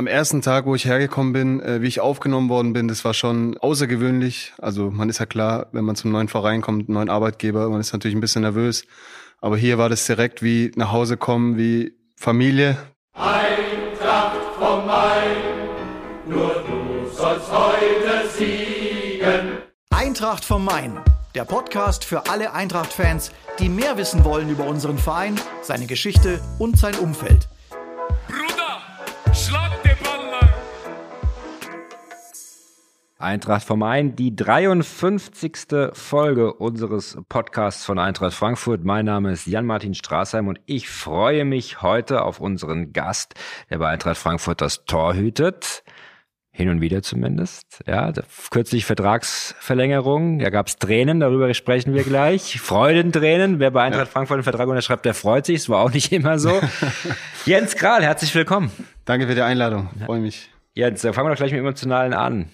am ersten Tag, wo ich hergekommen bin, äh, wie ich aufgenommen worden bin, das war schon außergewöhnlich. Also man ist ja klar, wenn man zum neuen Verein kommt, einen neuen Arbeitgeber, man ist natürlich ein bisschen nervös. Aber hier war das direkt wie nach Hause kommen, wie Familie. Eintracht vom Main, nur du sollst heute siegen. Eintracht vom Main, der Podcast für alle Eintracht-Fans, die mehr wissen wollen über unseren Verein, seine Geschichte und sein Umfeld. Eintracht vom Main, die 53. Folge unseres Podcasts von Eintracht Frankfurt. Mein Name ist Jan-Martin Straßheim und ich freue mich heute auf unseren Gast, der bei Eintracht Frankfurt das Tor hütet. Hin und wieder zumindest. Ja, kürzlich Vertragsverlängerung. Da gab es Tränen, darüber sprechen wir gleich. Freudentränen. Wer bei Eintracht ja. Frankfurt einen Vertrag unterschreibt, der freut sich. Es war auch nicht immer so. Jens Kral, herzlich willkommen. Danke für die Einladung. Freue mich. Jens, fangen wir doch gleich mit Emotionalen an.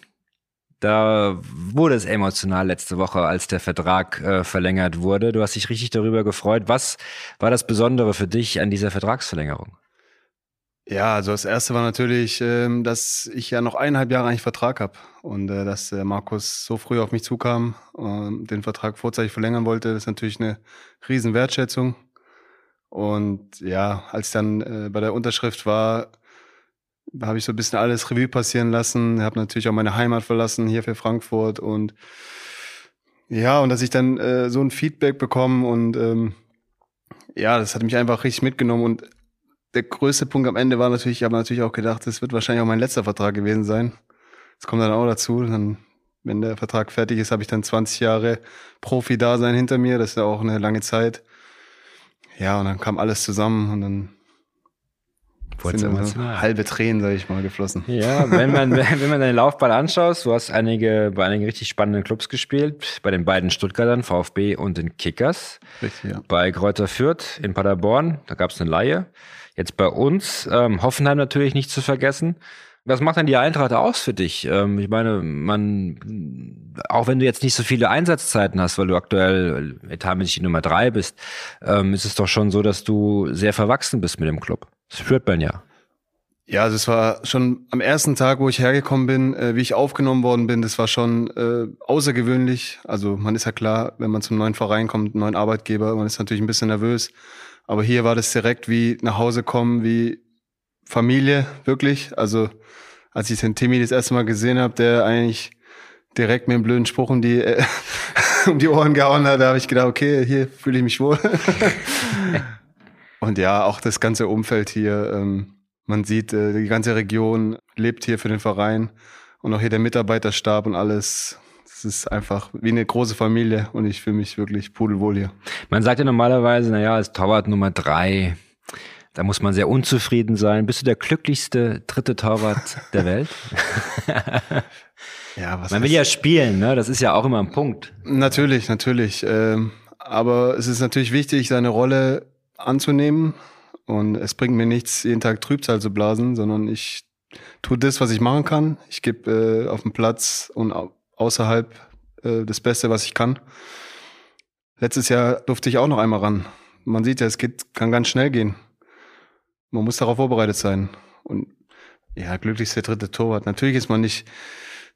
Da wurde es emotional letzte Woche, als der Vertrag äh, verlängert wurde. Du hast dich richtig darüber gefreut. Was war das Besondere für dich an dieser Vertragsverlängerung? Ja, also das erste war natürlich, ähm, dass ich ja noch eineinhalb Jahre eigentlich Vertrag habe und äh, dass äh, Markus so früh auf mich zukam und den Vertrag vorzeitig verlängern wollte, das ist natürlich eine riesen Wertschätzung. Und ja, als dann äh, bei der Unterschrift war, habe ich so ein bisschen alles Revue passieren lassen, habe natürlich auch meine Heimat verlassen hier für Frankfurt und ja, und dass ich dann äh, so ein Feedback bekomme und ähm, ja, das hat mich einfach richtig mitgenommen und der größte Punkt am Ende war natürlich, ich habe natürlich auch gedacht, das wird wahrscheinlich auch mein letzter Vertrag gewesen sein. Das kommt dann auch dazu. Dann, wenn der Vertrag fertig ist, habe ich dann 20 Jahre Profi-Dasein hinter mir. Das ist ja auch eine lange Zeit. Ja, und dann kam alles zusammen und dann sind so halbe Tränen, sage ich mal, geflossen. Ja, wenn man, wenn man deine Laufbahn anschaut, du hast einige, bei einigen richtig spannenden Clubs gespielt, bei den beiden Stuttgartern, VfB und den Kickers. Richtig, ja. Bei Kräuter Fürth in Paderborn, da gab es eine Laie. Jetzt bei uns, ähm, Hoffenheim natürlich nicht zu vergessen. Was macht dann die Eintracht aus für dich? Ähm, ich meine, man, auch wenn du jetzt nicht so viele Einsatzzeiten hast, weil du aktuell etatmäßig Nummer drei bist, ähm, ist es doch schon so, dass du sehr verwachsen bist mit dem Club. Das spürt man ja. Ja, also es war schon am ersten Tag, wo ich hergekommen bin, äh, wie ich aufgenommen worden bin, das war schon äh, außergewöhnlich. Also man ist ja klar, wenn man zum neuen Verein kommt, einen neuen Arbeitgeber, man ist natürlich ein bisschen nervös. Aber hier war das direkt wie nach Hause kommen, wie Familie, wirklich. Also als ich den Timmy das erste Mal gesehen habe, der eigentlich direkt mit einem blöden Spruch um die, äh, um die Ohren gehauen hat, da habe ich gedacht, okay, hier fühle ich mich wohl. Und ja, auch das ganze Umfeld hier. Ähm, man sieht, äh, die ganze Region lebt hier für den Verein und auch hier der Mitarbeiterstab und alles es ist einfach wie eine große Familie und ich fühle mich wirklich pudelwohl hier. Man sagt ja normalerweise, naja, als Torwart Nummer drei, da muss man sehr unzufrieden sein. Bist du der glücklichste dritte Torwart der Welt? ja, was Man will ja spielen, ne? Das ist ja auch immer ein Punkt. Natürlich, natürlich. Ähm, aber es ist natürlich wichtig, seine Rolle anzunehmen. Und es bringt mir nichts, jeden Tag Trübsal zu blasen, sondern ich tue das, was ich machen kann. Ich gebe äh, auf dem Platz und außerhalb äh, das Beste, was ich kann. Letztes Jahr durfte ich auch noch einmal ran. Man sieht ja, es geht, kann ganz schnell gehen. Man muss darauf vorbereitet sein. Und ja, glücklichste dritte Torwart. Natürlich ist man nicht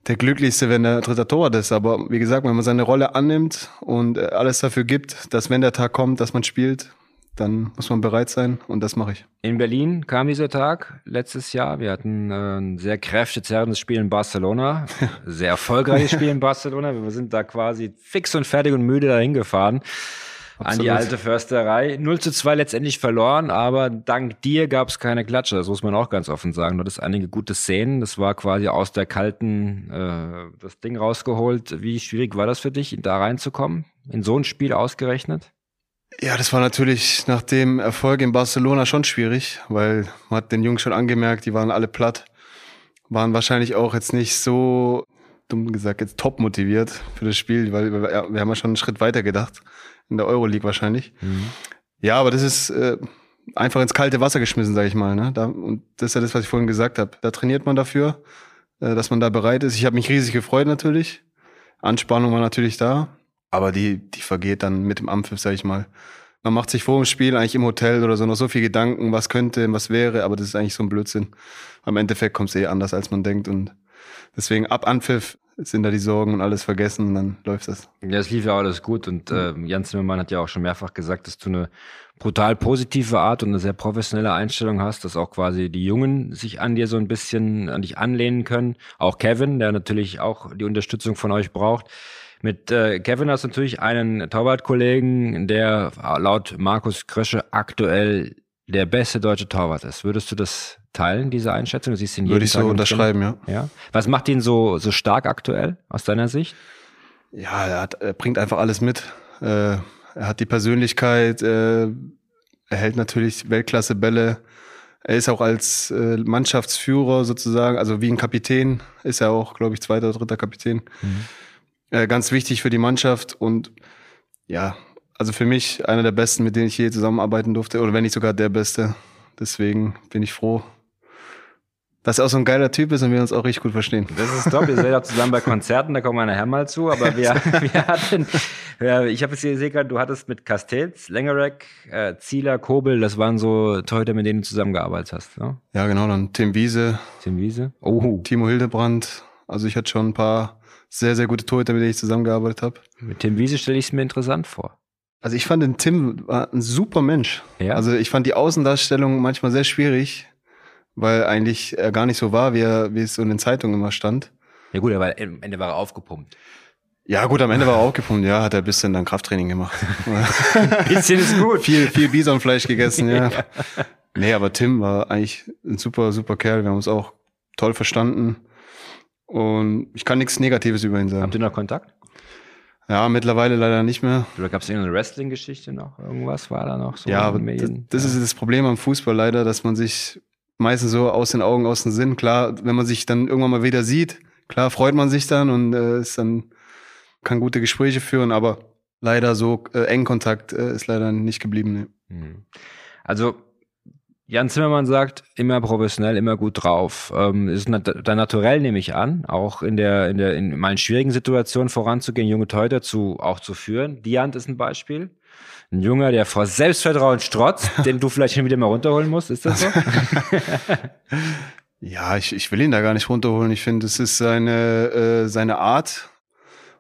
der glücklichste, wenn der dritte Torwart ist, aber wie gesagt, wenn man seine Rolle annimmt und äh, alles dafür gibt, dass wenn der Tag kommt, dass man spielt, dann muss man bereit sein und das mache ich. In Berlin kam dieser Tag letztes Jahr. Wir hatten äh, ein sehr kräftezerrendes Spiel in Barcelona, sehr erfolgreiches Spiel in Barcelona. Wir sind da quasi fix und fertig und müde dahin gefahren. Absolut. An die alte Försterei. 0 zu 2 letztendlich verloren, aber dank dir gab es keine Klatsche. Das muss man auch ganz offen sagen. Du hattest einige gute Szenen. Das war quasi aus der kalten äh, das Ding rausgeholt. Wie schwierig war das für dich, da reinzukommen? In so ein Spiel ausgerechnet? Ja, das war natürlich nach dem Erfolg in Barcelona schon schwierig, weil man hat den Jungs schon angemerkt, die waren alle platt, waren wahrscheinlich auch jetzt nicht so, dumm gesagt, jetzt top motiviert für das Spiel, weil wir, wir haben ja schon einen Schritt weiter gedacht, in der Euroleague wahrscheinlich. Mhm. Ja, aber das ist äh, einfach ins kalte Wasser geschmissen, sage ich mal. Ne? Da, und das ist ja das, was ich vorhin gesagt habe. Da trainiert man dafür, äh, dass man da bereit ist. Ich habe mich riesig gefreut natürlich. Anspannung war natürlich da. Aber die, die vergeht dann mit dem Ampfiff, sag ich mal. Man macht sich vor dem Spiel eigentlich im Hotel oder so noch so viel Gedanken, was könnte, was wäre, aber das ist eigentlich so ein Blödsinn. Am Endeffekt kommt es eh anders, als man denkt und deswegen ab Anpfiff sind da die Sorgen und alles vergessen und dann läuft das. Ja, es lief ja alles gut und äh, Jan Zimmermann hat ja auch schon mehrfach gesagt, dass du eine brutal positive Art und eine sehr professionelle Einstellung hast, dass auch quasi die Jungen sich an dir so ein bisschen an dich anlehnen können. Auch Kevin, der natürlich auch die Unterstützung von euch braucht. Mit äh, Kevin hast du natürlich einen Torwartkollegen, der laut Markus Krösche aktuell der beste deutsche Torwart ist. Würdest du das teilen, diese Einschätzung? Du siehst ihn Würde ich so unterschreiben, ja. ja. Was macht ihn so, so stark aktuell aus deiner Sicht? Ja, er, hat, er bringt einfach alles mit. Äh, er hat die Persönlichkeit, äh, er hält natürlich Weltklasse-Bälle. Er ist auch als äh, Mannschaftsführer sozusagen, also wie ein Kapitän, ist er auch, glaube ich, zweiter oder dritter Kapitän. Mhm. Äh, ganz wichtig für die Mannschaft und ja, also für mich einer der besten, mit denen ich je zusammenarbeiten durfte, oder wenn nicht sogar der beste. Deswegen bin ich froh, dass er auch so ein geiler Typ ist und wir uns auch richtig gut verstehen. Das ist top. Wir sind ja zusammen bei Konzerten, da kommen wir nachher mal zu. Aber wir, wir hatten, ich habe es hier gesehen, du hattest mit Castells, Lengerek, äh, Zieler, Kobel, das waren so Torhüter, mit denen du zusammengearbeitet hast. Ne? Ja, genau. Dann Tim Wiese. Tim Wiese. Oh. Timo Hildebrand. Also ich hatte schon ein paar sehr, sehr gute Torhüter, mit denen ich zusammengearbeitet habe. Mit Tim Wiese stelle ich es mir interessant vor. Also ich fand den Tim war ein super Mensch. Ja. Also ich fand die Außendarstellung manchmal sehr schwierig, weil eigentlich er gar nicht so war, wie, er, wie es so in den Zeitungen immer stand. Ja gut, aber am Ende war er aufgepumpt. Ja gut, am Ende war er aufgepumpt, ja, hat er ein bisschen dann Krafttraining gemacht. ein bisschen ist gut. viel, viel Bisonfleisch gegessen, ja. ja. Nee, aber Tim war eigentlich ein super, super Kerl. Wir haben uns auch toll verstanden. Und ich kann nichts Negatives über ihn sagen. Habt ihr noch Kontakt? Ja, mittlerweile leider nicht mehr. Oder gab es irgendeine Wrestling-Geschichte noch? Irgendwas war da noch so? Ja, aber das, das ist das Problem am Fußball leider, dass man sich meistens so aus den Augen, aus dem Sinn, klar, wenn man sich dann irgendwann mal wieder sieht, klar freut man sich dann und äh, ist dann kann gute Gespräche führen, aber leider so äh, eng Kontakt äh, ist leider nicht geblieben. Ne. Also Jan Zimmermann sagt, immer professionell, immer gut drauf. Ähm, ist da naturell, nehme ich an, auch in der, in der, in meinen schwierigen Situationen voranzugehen, junge Teuter zu, auch zu führen. Diant ist ein Beispiel. Ein Junger, der vor Selbstvertrauen strotzt, den du vielleicht hin wieder mal runterholen musst. Ist das so? ja, ich, ich will ihn da gar nicht runterholen. Ich finde, es ist seine, äh, seine Art.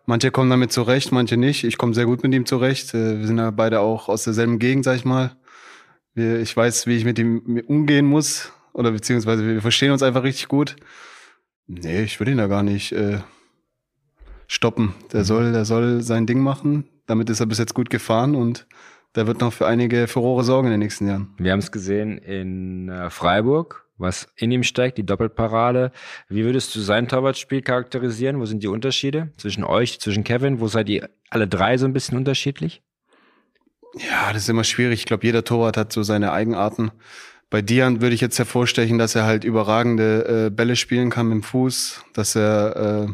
Manche kommen damit zurecht, manche nicht. Ich komme sehr gut mit ihm zurecht. Äh, wir sind ja beide auch aus derselben Gegend, sag ich mal ich weiß, wie ich mit ihm umgehen muss. Oder beziehungsweise wir verstehen uns einfach richtig gut. Nee, ich würde ihn da gar nicht äh, stoppen. Der mhm. soll, der soll sein Ding machen. Damit ist er bis jetzt gut gefahren und der wird noch für einige Furore sorgen in den nächsten Jahren. Wir haben es gesehen in äh, Freiburg, was in ihm steckt, die Doppelparade. Wie würdest du sein Torwartspiel charakterisieren? Wo sind die Unterschiede zwischen euch, zwischen Kevin? Wo seid ihr alle drei so ein bisschen unterschiedlich? Ja, das ist immer schwierig. Ich glaube, jeder Torwart hat so seine Eigenarten. Bei Dian würde ich jetzt hervorstechen, dass er halt überragende äh, Bälle spielen kann mit dem Fuß, dass er äh,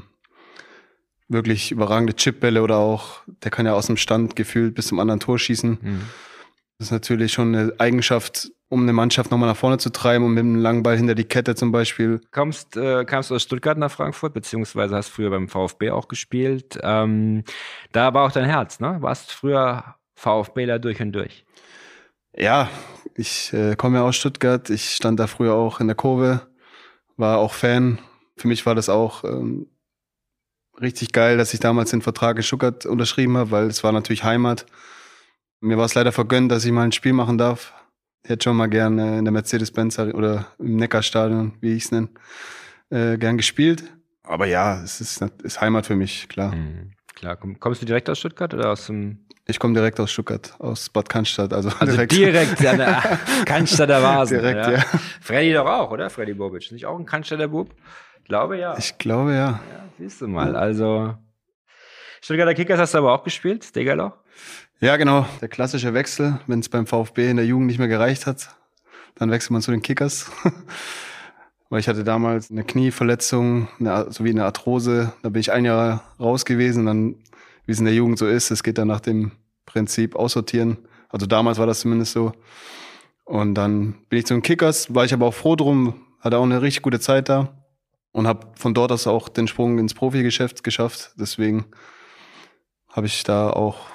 wirklich überragende Chipbälle oder auch, der kann ja aus dem Stand gefühlt bis zum anderen Tor schießen. Mhm. Das ist natürlich schon eine Eigenschaft, um eine Mannschaft nochmal nach vorne zu treiben und mit einem langen Ball hinter die Kette zum Beispiel. Kommst, äh, kamst du aus Stuttgart nach Frankfurt, beziehungsweise hast früher beim VfB auch gespielt. Ähm, da war auch dein Herz, ne? Warst früher VfBler durch und durch. Ja, ich äh, komme ja aus Stuttgart. Ich stand da früher auch in der Kurve, war auch Fan. Für mich war das auch ähm, richtig geil, dass ich damals den Vertrag in Stuttgart unterschrieben habe, weil es war natürlich Heimat. Mir war es leider vergönnt, dass ich mal ein Spiel machen darf. Ich hätte schon mal gern äh, in der Mercedes-Benz oder im Neckarstadion, wie ich es nenne, äh, gern gespielt. Aber ja, es ist, ist Heimat für mich, klar. Mhm. Klar, kommst du direkt aus Stuttgart oder aus dem ich komme direkt aus Stuttgart, aus Bad Cannstatt. Also, also direkt, direkt an der Cannstatter Vasen. Direkt, ja. ja. Freddy doch auch, oder? Freddy Bobic. Nicht auch ein Cannstatter Bub? Ich glaube ja. Ich glaube ja. ja. Siehst du mal. Also Stuttgarter Kickers hast du aber auch gespielt, Degerloch? Ja, genau. Der klassische Wechsel, wenn es beim VfB in der Jugend nicht mehr gereicht hat, dann wechselt man zu den Kickers. Weil ich hatte damals eine Knieverletzung, eine, sowie eine Arthrose. Da bin ich ein Jahr raus gewesen. Dann wie es in der Jugend so ist. Es geht dann nach dem Prinzip aussortieren. Also damals war das zumindest so. Und dann bin ich zu den Kickers, war ich aber auch froh drum, hatte auch eine richtig gute Zeit da und habe von dort aus auch den Sprung ins Profigeschäft geschafft. Deswegen habe ich da auch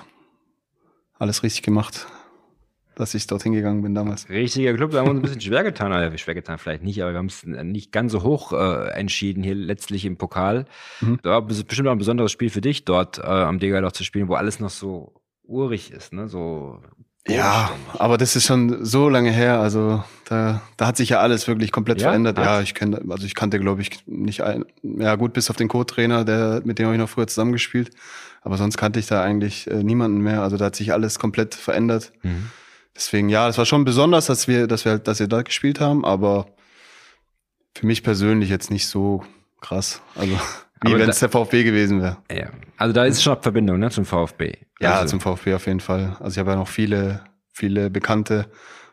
alles richtig gemacht. Dass ich dorthin gegangen bin damals. Richtiger Club, da haben wir uns ein bisschen schwer getan. Also schwer getan vielleicht nicht, aber wir haben es nicht ganz so hoch äh, entschieden hier letztlich im Pokal. Mhm. Da war bestimmt auch ein besonderes Spiel für dich dort äh, am Degerloch zu spielen, wo alles noch so urig ist, ne? So ja, aber das ist schon so lange her. Also da, da hat sich ja alles wirklich komplett ja? verändert. Ja, ich kenne, also ich kannte, glaube ich, nicht ein, ja gut, bis auf den Co-Trainer, der mit dem habe ich noch früher zusammengespielt. Aber sonst kannte ich da eigentlich äh, niemanden mehr. Also da hat sich alles komplett verändert. Mhm. Deswegen, ja, es war schon besonders, dass wir, dass wir halt, dass wir da gespielt haben, aber für mich persönlich jetzt nicht so krass. Also wie wenn es der VfB gewesen wäre. Ja. Also da ist schon eine Verbindung ne, zum VfB. Ja, also. zum VfB auf jeden Fall. Also ich habe ja noch viele, viele Bekannte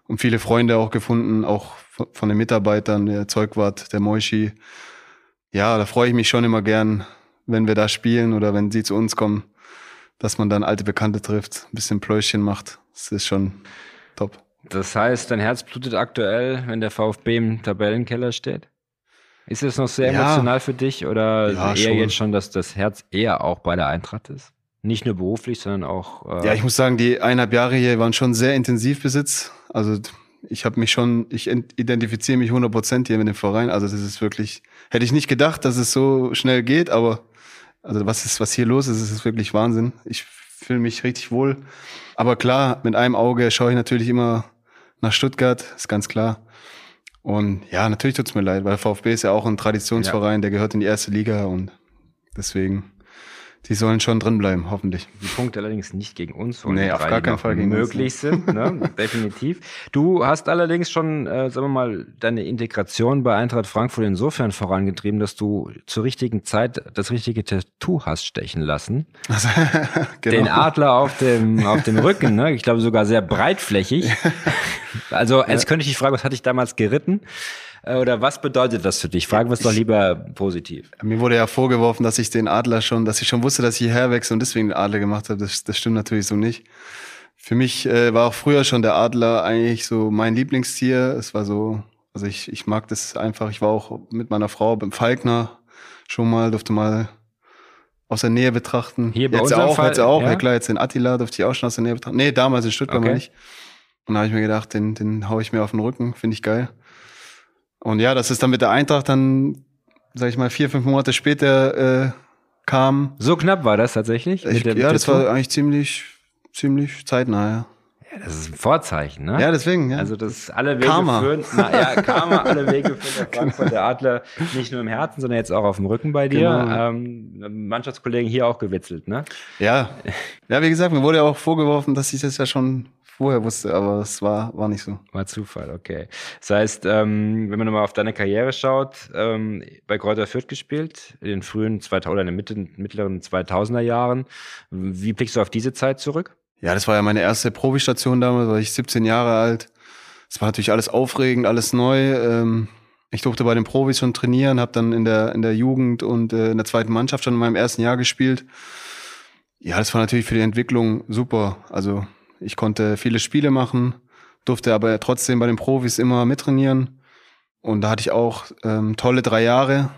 und viele Freunde auch gefunden, auch von den Mitarbeitern, der Zeugwart, der Moishi. Ja, da freue ich mich schon immer gern, wenn wir da spielen oder wenn sie zu uns kommen, dass man dann alte Bekannte trifft, ein bisschen Pläuschen macht. Das ist schon top. Das heißt, dein Herz blutet aktuell, wenn der VfB im Tabellenkeller steht? Ist es noch sehr ja. emotional für dich oder ja, eher schon. jetzt schon, dass das Herz eher auch bei der Eintracht ist? Nicht nur beruflich, sondern auch. Äh ja, ich muss sagen, die eineinhalb Jahre hier waren schon sehr intensiv Besitz. Also ich habe mich schon, ich identifiziere mich 100 Prozent hier mit dem Verein. Also das ist wirklich, hätte ich nicht gedacht, dass es so schnell geht, aber also was ist, was hier los ist, ist wirklich Wahnsinn. Ich fühle mich richtig wohl. Aber klar, mit einem Auge schaue ich natürlich immer nach Stuttgart, ist ganz klar. Und ja, natürlich tut's mir leid, weil VfB ist ja auch ein Traditionsverein, ja. der gehört in die erste Liga und deswegen die sollen schon drin bleiben, hoffentlich. Die Punkte allerdings nicht gegen uns, und nee, auf gar keinen Fall gegen möglich uns. sind, ne? definitiv. Du hast allerdings schon, äh, sagen wir mal, deine Integration bei Eintracht Frankfurt insofern vorangetrieben, dass du zur richtigen Zeit das richtige Tattoo hast stechen lassen. Also, genau. Den Adler auf dem auf dem Rücken, ne? Ich glaube sogar sehr breitflächig. Also, jetzt könnte ich dich fragen, was hatte ich damals geritten? Äh, oder was bedeutet das für dich? Fragen wir es doch lieber positiv. Mir wurde ja vorgeworfen, dass ich den Adler schon, dass ich schon wusste, dass ich hierher wechsle und deswegen den Adler gemacht habe. Das, das stimmt natürlich so nicht. Für mich äh, war auch früher schon der Adler eigentlich so mein Lieblingstier. Es war so, also ich, ich mag das einfach. Ich war auch mit meiner Frau beim Falkner schon mal, durfte mal aus der Nähe betrachten. Hier bei jetzt auch, Fall, jetzt auch, ja? ja klar, jetzt den Attila durfte ich auch schon aus der Nähe betrachten. Nee, damals in Stuttgart okay. mal nicht. Und da habe ich mir gedacht, den, den hau ich mir auf den Rücken, finde ich geil. Und ja, das ist dann mit der Eintracht dann, sag ich mal, vier, fünf Monate später äh, kam. So knapp war das tatsächlich? Ich, der, ja, das war eigentlich ziemlich, ziemlich zeitnah, ja. Ja, das ist ein Vorzeichen, ne? Ja, deswegen, ja. Also, das alle Wege Karma. führen, na, ja, Karma, alle Wege führen der Frankfurt, der Adler, nicht nur im Herzen, sondern jetzt auch auf dem Rücken bei dir. Genau. Ähm, Mannschaftskollegen hier auch gewitzelt, ne? Ja. Ja, wie gesagt, mir wurde ja auch vorgeworfen, dass ich das ja schon vorher wusste, aber es war, war nicht so. War Zufall, okay. Das heißt, ähm, wenn man nochmal auf deine Karriere schaut, ähm, bei Kräuter Fürth gespielt, in den frühen 2000 oder in den Mitte, mittleren 2000er Jahren. Wie blickst du auf diese Zeit zurück? Ja, das war ja meine erste Profi-Station damals, war ich 17 Jahre alt. Es war natürlich alles aufregend, alles neu. Ähm, ich durfte bei den Profis schon trainieren, habe dann in der, in der Jugend und äh, in der zweiten Mannschaft schon in meinem ersten Jahr gespielt. Ja, das war natürlich für die Entwicklung super. Also ich konnte viele Spiele machen, durfte aber trotzdem bei den Profis immer mittrainieren. Und da hatte ich auch ähm, tolle drei Jahre,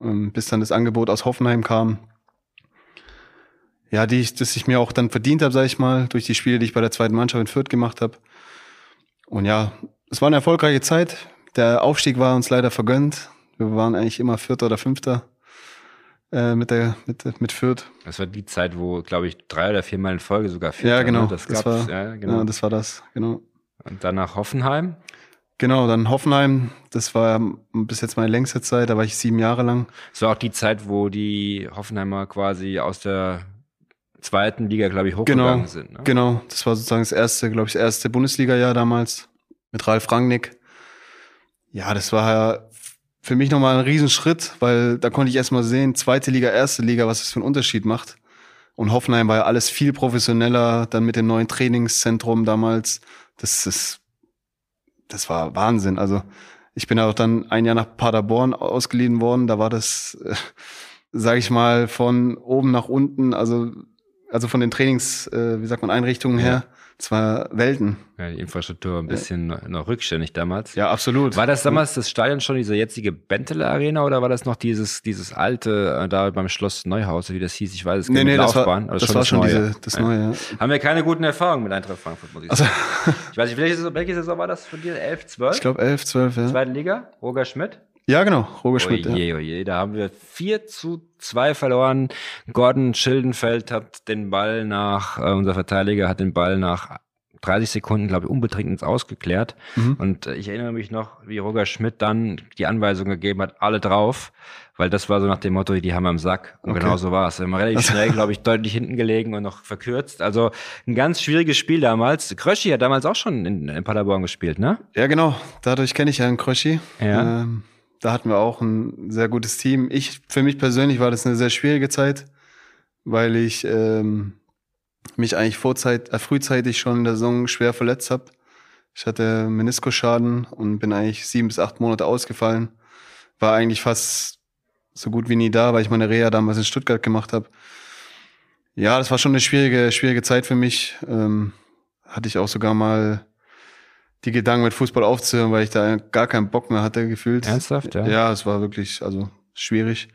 ähm, bis dann das Angebot aus Hoffenheim kam. Ja, die ich, das ich mir auch dann verdient habe, sage ich mal, durch die Spiele, die ich bei der zweiten Mannschaft in Fürth gemacht habe. Und ja, es war eine erfolgreiche Zeit. Der Aufstieg war uns leider vergönnt. Wir waren eigentlich immer Vierter oder Fünfter äh, mit der mit, mit Fürth. Das war die Zeit, wo, glaube ich, drei oder viermal in Folge sogar Fürth. Ja, genau. Ne? Das, das war, ja, genau. Ja, das war das, genau. Und danach Hoffenheim. Genau, dann Hoffenheim, das war bis jetzt meine längste Zeit, da war ich sieben Jahre lang. Das war auch die Zeit, wo die Hoffenheimer quasi aus der zweiten Liga, glaube ich, hochgegangen genau, sind. Ne? Genau, das war sozusagen das erste, glaube ich, das erste Bundesliga-Jahr damals mit Ralf Rangnick. Ja, das war ja für mich nochmal ein Riesenschritt, weil da konnte ich erstmal sehen, zweite Liga, erste Liga, was es für einen Unterschied macht. Und Hoffenheim war ja alles viel professioneller, dann mit dem neuen Trainingszentrum damals. Das ist, das war Wahnsinn. Also ich bin auch dann ein Jahr nach Paderborn ausgeliehen worden. Da war das, äh, sage ich mal, von oben nach unten, also also von den Trainings, äh, wie sagt man, Einrichtungen her, das war Welten. Ja, die Infrastruktur ein bisschen ja. noch rückständig damals. Ja, absolut. War das damals das Stadion schon diese jetzige Bentele Arena oder war das noch dieses, dieses alte äh, da beim Schloss Neuhaus, wie das hieß? Ich weiß es nee, nee, Laufbahn. Das war, das, war schon, Neue. Diese, das Neue, ja. Haben wir keine guten Erfahrungen mit Eintracht Frankfurt, muss ich sagen. Also, ich weiß nicht, welche, welche Saison war das von dir? 11, 12? Ich glaube 11, 12, ja. Zweite Liga, Roger Schmidt? Ja, genau, Roger Schmidt. Oje, ja. oje, da haben wir 4 zu 2 verloren. Gordon Schildenfeld hat den Ball nach, äh, unser Verteidiger hat den Ball nach 30 Sekunden, glaube ich, unbedingt ins Ausgeklärt. Mhm. Und äh, ich erinnere mich noch, wie Roger Schmidt dann die Anweisung gegeben hat, alle drauf, weil das war so nach dem Motto, die haben am Sack. Und okay. genau so war es. Wir haben relativ schnell, glaube ich, deutlich hinten gelegen und noch verkürzt. Also ein ganz schwieriges Spiel damals. Kröschi hat damals auch schon in, in Paderborn gespielt, ne? Ja, genau. Dadurch kenne ich ja einen Kröschi. Ja. Ähm, da hatten wir auch ein sehr gutes Team. Ich, für mich persönlich war das eine sehr schwierige Zeit, weil ich ähm, mich eigentlich vorzeit, äh, frühzeitig schon in der Saison schwer verletzt habe. Ich hatte Meniskusschaden und bin eigentlich sieben bis acht Monate ausgefallen. War eigentlich fast so gut wie nie da, weil ich meine Reha damals in Stuttgart gemacht habe. Ja, das war schon eine schwierige, schwierige Zeit für mich. Ähm, hatte ich auch sogar mal die Gedanken mit Fußball aufzuhören, weil ich da gar keinen Bock mehr hatte gefühlt. Ernsthaft, ja? Ja, es war wirklich, also schwierig.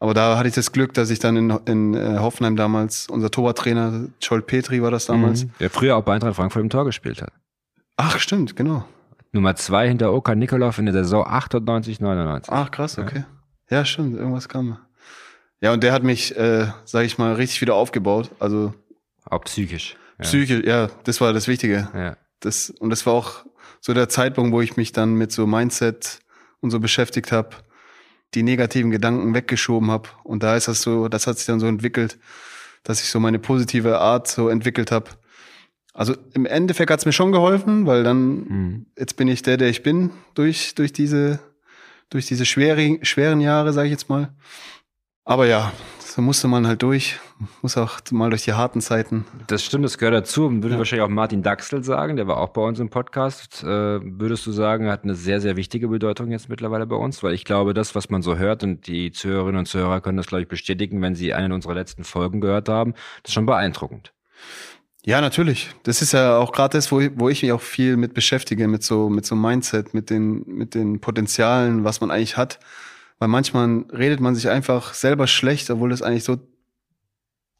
Aber da hatte ich das Glück, dass ich dann in, in äh, Hoffenheim damals, unser Torwarttrainer, Scholt Petri war das damals. Mhm. Der früher auch bei Eintracht Frankfurt im Tor gespielt hat. Ach, stimmt, genau. Nummer zwei hinter Oka Nikolov in der Saison 98, 99. Ach, krass, okay. Ja, ja stimmt, irgendwas kam. Ja, und der hat mich, äh, sag ich mal, richtig wieder aufgebaut. Also. Auch psychisch. Ja. Psychisch, ja, das war das Wichtige. Ja. Das, und das war auch so der Zeitpunkt, wo ich mich dann mit so Mindset und so beschäftigt habe, die negativen Gedanken weggeschoben habe. Und da ist das so, das hat sich dann so entwickelt, dass ich so meine positive Art so entwickelt habe. Also im Endeffekt hat's mir schon geholfen, weil dann mhm. jetzt bin ich der, der ich bin durch durch diese durch diese schweren schweren Jahre, sage ich jetzt mal. Aber ja, so musste man halt durch, muss auch mal durch die harten Zeiten. Das stimmt, das gehört dazu. Würde ja. wahrscheinlich auch Martin Daxel sagen, der war auch bei uns im Podcast. Äh, würdest du sagen, hat eine sehr, sehr wichtige Bedeutung jetzt mittlerweile bei uns? Weil ich glaube, das, was man so hört, und die Zuhörerinnen und Zuhörer können das, glaube ich, bestätigen, wenn sie eine unserer letzten Folgen gehört haben, das ist schon beeindruckend. Ja, natürlich. Das ist ja auch gerade das, wo ich, wo ich mich auch viel mit beschäftige, mit so, mit so Mindset, mit den, mit den Potenzialen, was man eigentlich hat. Weil manchmal redet man sich einfach selber schlecht, obwohl das eigentlich so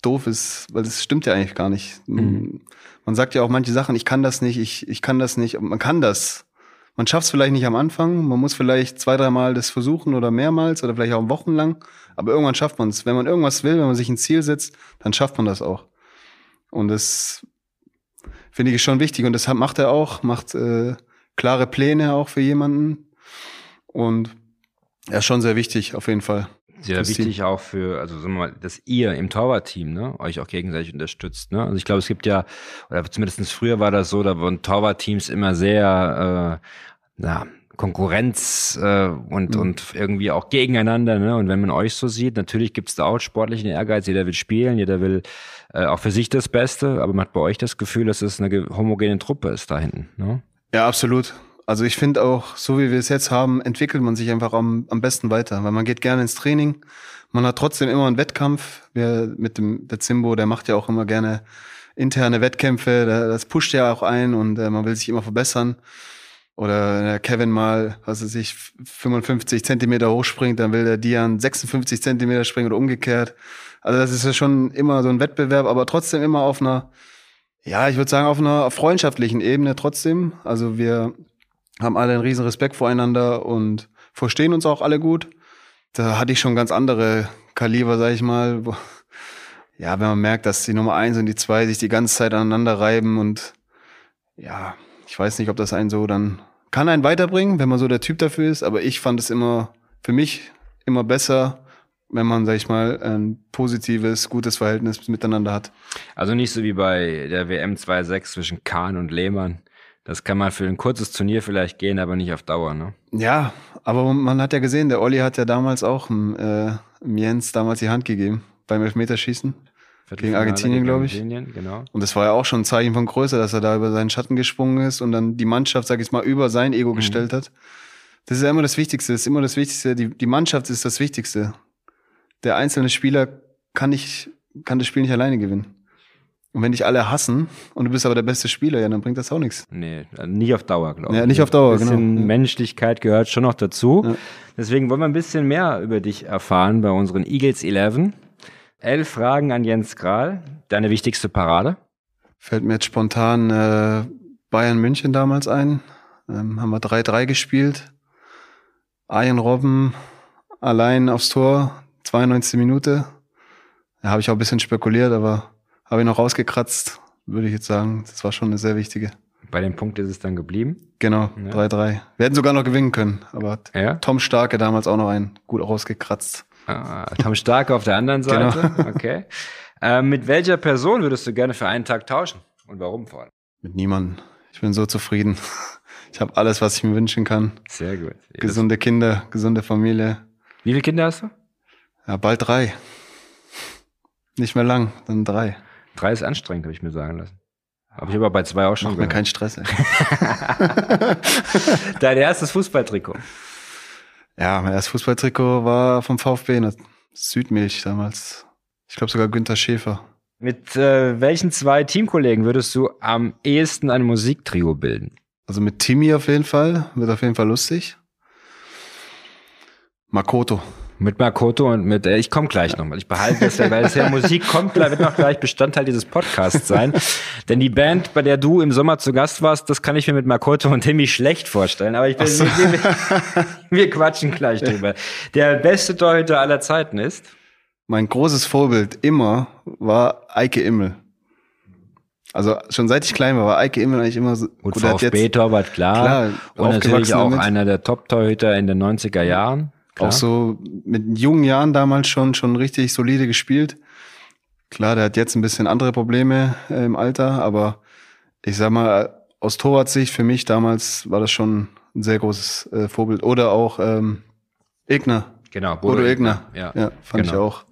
doof ist, weil das stimmt ja eigentlich gar nicht. Mhm. Man sagt ja auch manche Sachen, ich kann das nicht, ich, ich kann das nicht, man kann das. Man schafft es vielleicht nicht am Anfang, man muss vielleicht zwei, dreimal das versuchen oder mehrmals oder vielleicht auch wochenlang, aber irgendwann schafft man es. Wenn man irgendwas will, wenn man sich ein Ziel setzt, dann schafft man das auch. Und das finde ich schon wichtig und das macht er auch, macht äh, klare Pläne auch für jemanden und ja, schon sehr wichtig, auf jeden Fall. Sehr wichtig Team. auch für, also sagen wir mal, dass ihr im Torwartteam ne, euch auch gegenseitig unterstützt. Ne? Also ich glaube, es gibt ja, oder zumindest früher war das so, da wurden Torwartteams immer sehr äh, na, Konkurrenz äh, und, mhm. und irgendwie auch gegeneinander. Ne? Und wenn man euch so sieht, natürlich gibt es da auch sportlichen Ehrgeiz, jeder will spielen, jeder will äh, auch für sich das Beste, aber man hat bei euch das Gefühl, dass es eine homogene Truppe ist da hinten. Ne? Ja, absolut. Also ich finde auch, so wie wir es jetzt haben, entwickelt man sich einfach am, am besten weiter, weil man geht gerne ins Training. Man hat trotzdem immer einen Wettkampf. Wir mit dem der Zimbo, der macht ja auch immer gerne interne Wettkämpfe. Das pusht ja auch ein und äh, man will sich immer verbessern. Oder der Kevin mal, was er sich 55 Zentimeter hochspringt, dann will der Dian 56 Zentimeter springen oder umgekehrt. Also das ist ja schon immer so ein Wettbewerb, aber trotzdem immer auf einer, ja, ich würde sagen, auf einer freundschaftlichen Ebene trotzdem. Also wir haben alle einen riesen Respekt voreinander und verstehen uns auch alle gut. Da hatte ich schon ganz andere Kaliber, sag ich mal. Ja, wenn man merkt, dass die Nummer eins und die zwei sich die ganze Zeit aneinander reiben und ja, ich weiß nicht, ob das einen so dann kann einen weiterbringen, wenn man so der Typ dafür ist, aber ich fand es immer für mich immer besser, wenn man, sag ich mal, ein positives, gutes Verhältnis miteinander hat. Also nicht so wie bei der WM 2.6 zwischen Kahn und Lehmann, das kann mal für ein kurzes Turnier vielleicht gehen, aber nicht auf Dauer, ne? Ja, aber man hat ja gesehen, der Olli hat ja damals auch äh, Jens damals die Hand gegeben beim Elfmeterschießen. Gegen Argentinien, glaube ich. Genau. Und das war ja auch schon ein Zeichen von Größe, dass er da über seinen Schatten gesprungen ist und dann die Mannschaft, sag ich mal, über sein Ego mhm. gestellt hat. Das ist ja immer das Wichtigste. Das ist immer das Wichtigste. Die, die Mannschaft ist das Wichtigste. Der einzelne Spieler kann nicht, kann das Spiel nicht alleine gewinnen. Und wenn dich alle hassen und du bist aber der beste Spieler, ja, dann bringt das auch nichts. Nee, nicht auf Dauer, glaube ich. Ja, nicht auf Dauer, ein bisschen genau. Menschlichkeit gehört schon noch dazu. Ja. Deswegen wollen wir ein bisschen mehr über dich erfahren bei unseren Eagles 11. Elf Fragen an Jens Grahl. Deine wichtigste Parade? Fällt mir jetzt spontan äh, Bayern München damals ein. Ähm, haben wir 3-3 gespielt. Arjen Robben allein aufs Tor, 92. Minute. Da habe ich auch ein bisschen spekuliert, aber habe ich noch rausgekratzt, würde ich jetzt sagen. Das war schon eine sehr wichtige. Bei dem Punkt ist es dann geblieben. Genau, Ja. 3-3. Wir hätten sogar noch gewinnen können, aber Ja. Tom Starke damals auch noch einen gut rausgekratzt. Ah, Tom Starke auf der anderen Genau. Seite. Okay. Äh, mit welcher Person würdest du gerne für einen Tag tauschen? Und warum vor allem? Mit niemandem. Ich bin so zufrieden. Ich habe alles, was ich mir wünschen kann. Sehr gut. Gesunde Kinder, gesunde Familie. Wie viele Kinder hast du? Ja, bald drei. Nicht mehr lang, dann drei. Drei ist anstrengend, habe ich mir sagen lassen. Habe ich aber bei zwei auch schon Macht mir keinen Stress. Dein erstes Fußballtrikot. Ja, mein erstes Fußballtrikot war vom VfB, in der Südmilch damals. Ich glaube sogar Günther Schäfer. Mit äh, welchen zwei Teamkollegen würdest du am ehesten ein Musiktrio bilden? Also mit Timmy auf jeden Fall, wird auf jeden Fall lustig. Makoto. Mit Makoto und mit, äh, ich komme gleich nochmal. Ich behalte das ja, weil es ja Musik kommt, wird noch gleich Bestandteil dieses Podcasts sein. Denn die Band, bei der du im Sommer zu Gast warst, das kann ich mir mit Makoto und Timmy schlecht vorstellen. Aber ich bin, so. wir, wir, wir quatschen gleich drüber. Der beste Torhüter aller Zeiten ist? Mein großes Vorbild immer war Eike Immel. Also schon seit ich klein war, war Eike Immel eigentlich immer so. Gut, VfB-Torwart, klar. Klar, und natürlich auch damit. einer der Top-Torhüter in den 90er Jahren. Klar. Auch so mit jungen Jahren damals schon, schon richtig solide gespielt. Klar, der hat jetzt ein bisschen andere Probleme äh, im Alter, aber ich sag mal, aus Torwartsicht für mich damals war das schon ein sehr großes äh, Vorbild. Oder auch ähm, Egner, Genau, Bodo Egner. Ja, Ja, fand ich genau. auch.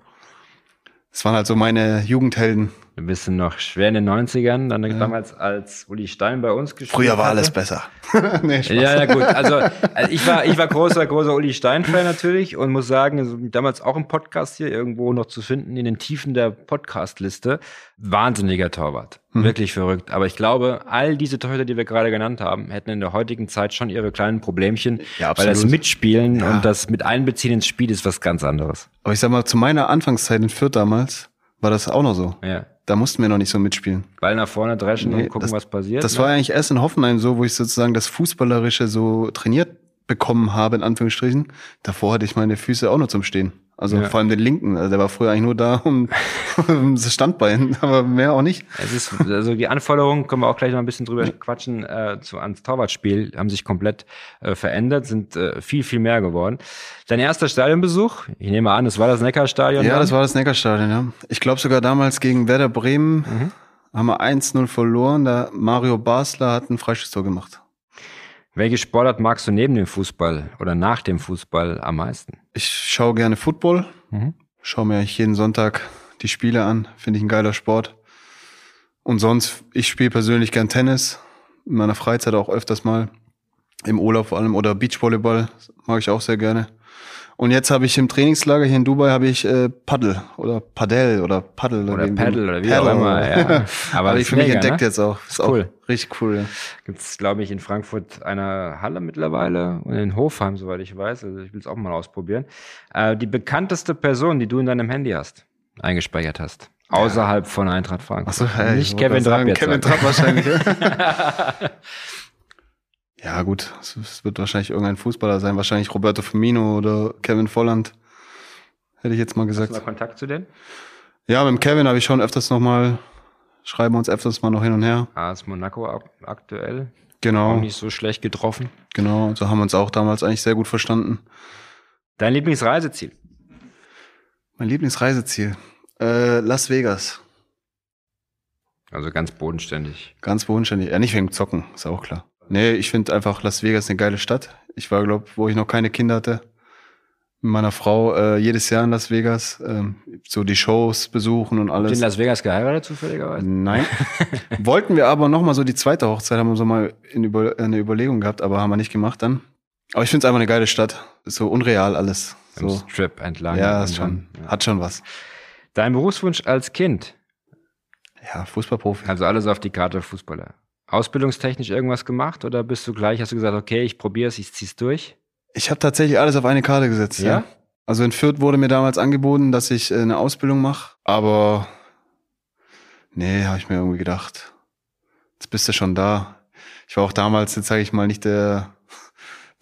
Das waren halt so meine Jugendhelden. Du bist noch schwer in den 90ern, dann damals als Uli Stein bei uns gespielt Früher war hatte. alles besser. nee, Spaß. Ja, ja, gut. Also, also ich war, ich war großer, großer Uli Stein-Fan natürlich und muss sagen, also damals auch im Podcast hier irgendwo noch zu finden in den Tiefen der Podcast-Liste. Wahnsinniger Torwart. Mhm. Wirklich verrückt. Aber ich glaube, all diese Torhüter, die wir gerade genannt haben, hätten in der heutigen Zeit schon ihre kleinen Problemchen, Ja, weil das. Mitspielen Ja. und das mit Einbeziehen ins Spiel ist was ganz anderes. Aber ich sag mal, zu meiner Anfangszeit in Fürth damals war das auch noch so. Ja. Da mussten wir noch nicht so mitspielen. Ball nach vorne dreschen Nee, und gucken, das- was passiert. Das ne? war eigentlich erst in Hoffenheim so, wo ich sozusagen das Fußballerische so trainiert bekommen habe, in Anführungsstrichen. Davor hatte ich meine Füße auch nur zum Stehen. Also Ja. vor allem den linken. Also der war früher eigentlich nur da um, um das Standbein, aber mehr auch nicht. Es ist, also die Anforderungen, können wir auch gleich noch ein bisschen drüber quatschen, äh, zu, ans Torwartspiel, haben sich komplett äh, verändert, sind äh, viel, viel mehr geworden. Dein erster Stadionbesuch, ich nehme an, es war das Neckarstadion. Ja, dann? das war das Neckarstadion, ja. Ich glaube sogar damals gegen Werder Bremen Mhm. haben wir 1-0 verloren. Da Mario Basler hat ein Freistoßtor gemacht. Welche Sportart magst du neben dem Fußball oder nach dem Fußball am meisten? Ich schaue gerne Football. Mhm. Schaue mir eigentlich jeden Sonntag die Spiele an. Finde ich ein geiler Sport. Und sonst, ich spiele persönlich gern Tennis. In meiner Freizeit auch öfters mal. Im Urlaub vor allem. Oder Beachvolleyball mag ich auch sehr gerne. Und jetzt habe ich im Trainingslager hier in Dubai habe ich äh, Paddle oder Padel oder Paddle Oder Paddle oder wie Paddle. auch immer. Ja. Aber habe ich für mich mega, entdeckt ne? jetzt auch. Ist Cool. auch richtig cool. Ja. Gibt es, glaube ich, in Frankfurt eine Halle mittlerweile und in Hofheim, soweit ich weiß. Also ich will es auch mal ausprobieren. Äh, die bekannteste Person, die du in deinem Handy hast, eingespeichert hast. Außerhalb von Eintracht Frankfurt. Ach so, ja, Nicht Kevin Trapp jetzt. Kevin. Trapp wahrscheinlich. ja. gut. Es- wird wahrscheinlich irgendein Fußballer sein. Wahrscheinlich Roberto Firmino oder Kevin Volland. Hätte ich jetzt mal Hast gesagt. du mal Kontakt zu denen? Ja, mit dem Kevin habe ich schon öfters noch mal, schreiben wir uns öfters mal noch hin und her. AS Monaco ak aktuell. Auch Genau, nicht so schlecht getroffen. genau. So haben wir uns auch damals eigentlich sehr gut verstanden. Dein Lieblingsreiseziel? Mein Lieblingsreiseziel. Äh, Las Vegas. Also ganz bodenständig. Ganz bodenständig. Ja, nicht wegen Zocken, ist auch klar. Nee, ich finde einfach Las Vegas eine geile Stadt. Ich war, glaube wo ich noch keine Kinder hatte, mit meiner Frau äh, jedes Jahr in Las Vegas. Ähm, so die Shows besuchen und Habt ihr alles. in Las Vegas geheiratet zufälligerweise? Nein. Wollten wir aber noch mal so die zweite Hochzeit, haben wir so mal in Über eine Überlegung gehabt, aber haben wir nicht gemacht dann. Aber ich finde es einfach eine geile Stadt. Ist so unreal alles. So. Strip entlang. Ja, ist schon, ja. hat schon was. Dein Berufswunsch als Kind? Ja, Fußballprofi. Also alles auf die Karte Fußballer. Ausbildungstechnisch irgendwas gemacht oder bist du gleich, hast du gesagt, okay, ich probiere es, ich zieh's durch? Ich habe tatsächlich alles auf eine Karte gesetzt. Ja? ja. Also in Fürth wurde mir damals angeboten, dass ich äh, eine Ausbildung mache, aber nee, habe ich mir irgendwie gedacht, jetzt bist du schon da. Ich war auch damals, jetzt sage ich mal, nicht der,